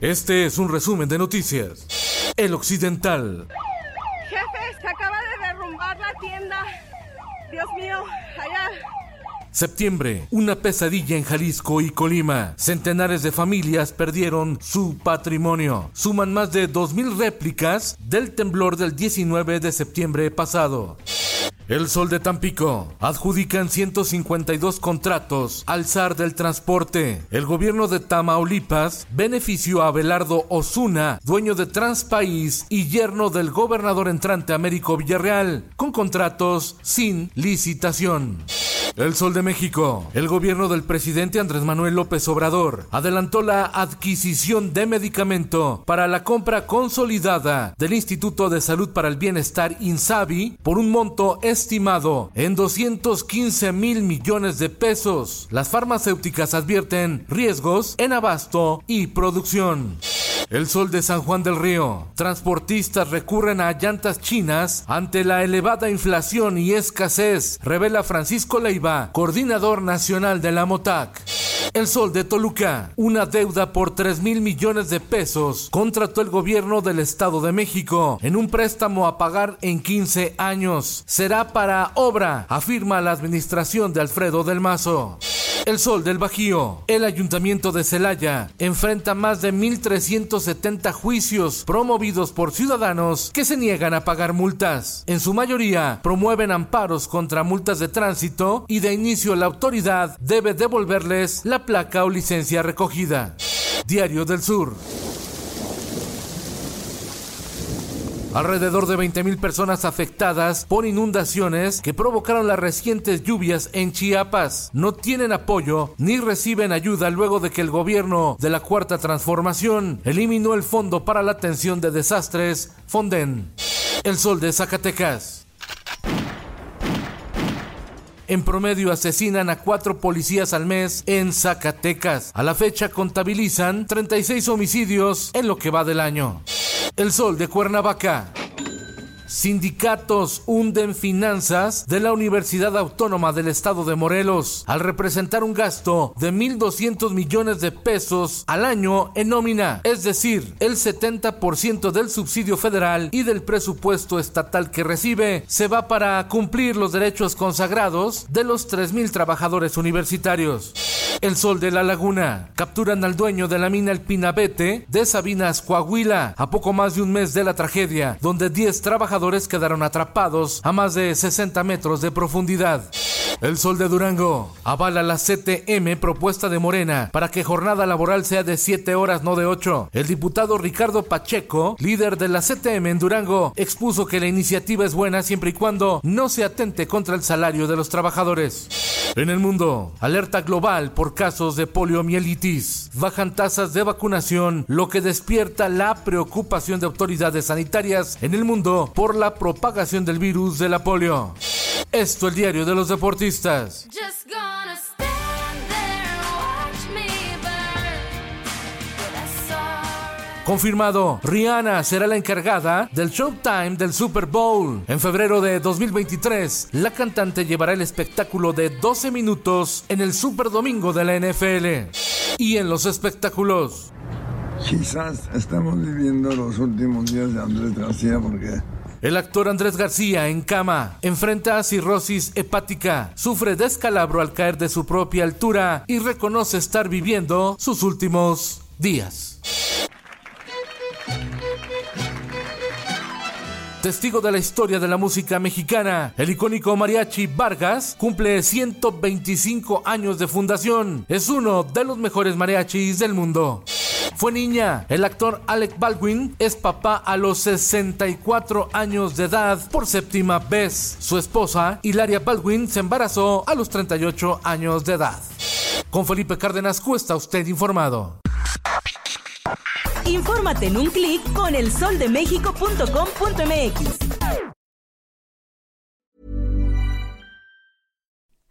Este es un resumen de noticias. El Occidental. Jefe, se acaba de derrumbar la tienda. Dios mío, allá. Septiembre, una pesadilla en Jalisco y Colima. Centenares de familias perdieron su patrimonio. Suman más de 2.000 réplicas del temblor del 19 de septiembre pasado. El Sol de Tampico. Adjudican 152 contratos al zar del transporte. El gobierno de Tamaulipas benefició a Belardo Osuna, dueño de Transpaís y yerno del gobernador entrante Américo Villarreal, con contratos sin licitación. El Sol de México. El gobierno del presidente Andrés Manuel López Obrador adelantó la adquisición de medicamento para la compra consolidada del Instituto de Salud para el Bienestar INSABI por un monto estimado en 215 mil millones de pesos. Las farmacéuticas advierten riesgos en abasto y producción. El sol de San Juan del Río. Transportistas recurren a llantas chinas ante la elevada inflación y escasez, revela Francisco Leiva, coordinador nacional de la MOTAC. El Sol de Toluca, una deuda por 3 mil millones de pesos, contrató el gobierno del Estado de México en un préstamo a pagar en 15 años. Será para obra, afirma la administración de Alfredo del Mazo. El Sol del Bajío. El Ayuntamiento de Celaya enfrenta más de 1.370 juicios promovidos por ciudadanos que se niegan a pagar multas. En su mayoría promueven amparos contra multas de tránsito y de inicio la autoridad debe devolverles la placa o licencia recogida. Diario del Sur. Alrededor de 20.000 personas afectadas por inundaciones que provocaron las recientes lluvias en Chiapas no tienen apoyo ni reciben ayuda luego de que el gobierno de la Cuarta Transformación eliminó el Fondo para la Atención de Desastres, Fonden. El Sol de Zacatecas. En promedio asesinan a cuatro policías al mes en Zacatecas. A la fecha contabilizan 36 homicidios en lo que va del año. El Sol de Cuernavaca. Sindicatos hunden finanzas de la Universidad Autónoma del Estado de Morelos al representar un gasto de 1.200 millones de pesos al año en nómina, es decir, el 70% del subsidio federal y del presupuesto estatal que recibe se va para cumplir los derechos consagrados de los 3.000 trabajadores universitarios. El Sol de la Laguna. Capturan al dueño de la mina El Pinabete de Sabinas, Coahuila, a poco más de un mes de la tragedia, donde 10 trabajadores quedaron atrapados a más de 60 metros de profundidad. El Sol de Durango avala la CTM propuesta de Morena para que jornada laboral sea de 7 horas, no de 8. El diputado Ricardo Pacheco, líder de la CTM en Durango, expuso que la iniciativa es buena siempre y cuando no se atente contra el salario de los trabajadores. En el mundo, alerta global por casos de poliomielitis. Bajan tasas de vacunación, lo que despierta la preocupación de autoridades sanitarias en el mundo por la propagación del virus de la polio. Esto el diario de los deportistas. Confirmado, Rihanna será la encargada del Showtime del Super Bowl. En febrero de 2023, la cantante llevará el espectáculo de 12 minutos en el Super Domingo de la NFL. Y en los espectáculos, Quizás estamos viviendo los últimos días de Andrés García porque el actor Andrés García, en cama, enfrenta cirrosis hepática, sufre descalabro al caer de su propia altura y reconoce estar viviendo sus últimos días. Testigo de la historia de la música mexicana, el icónico mariachi Vargas cumple 125 años de fundación. Es uno de los mejores mariachis del mundo. Fue niña. El actor Alec Baldwin es papá a los 64 años de edad por séptima vez. Su esposa, Hilaria Baldwin, se embarazó a los 38 años de edad. Con Felipe Cárdenas Cuesta, usted informado. Infórmate en un clic con elsoldemexico.com.mx.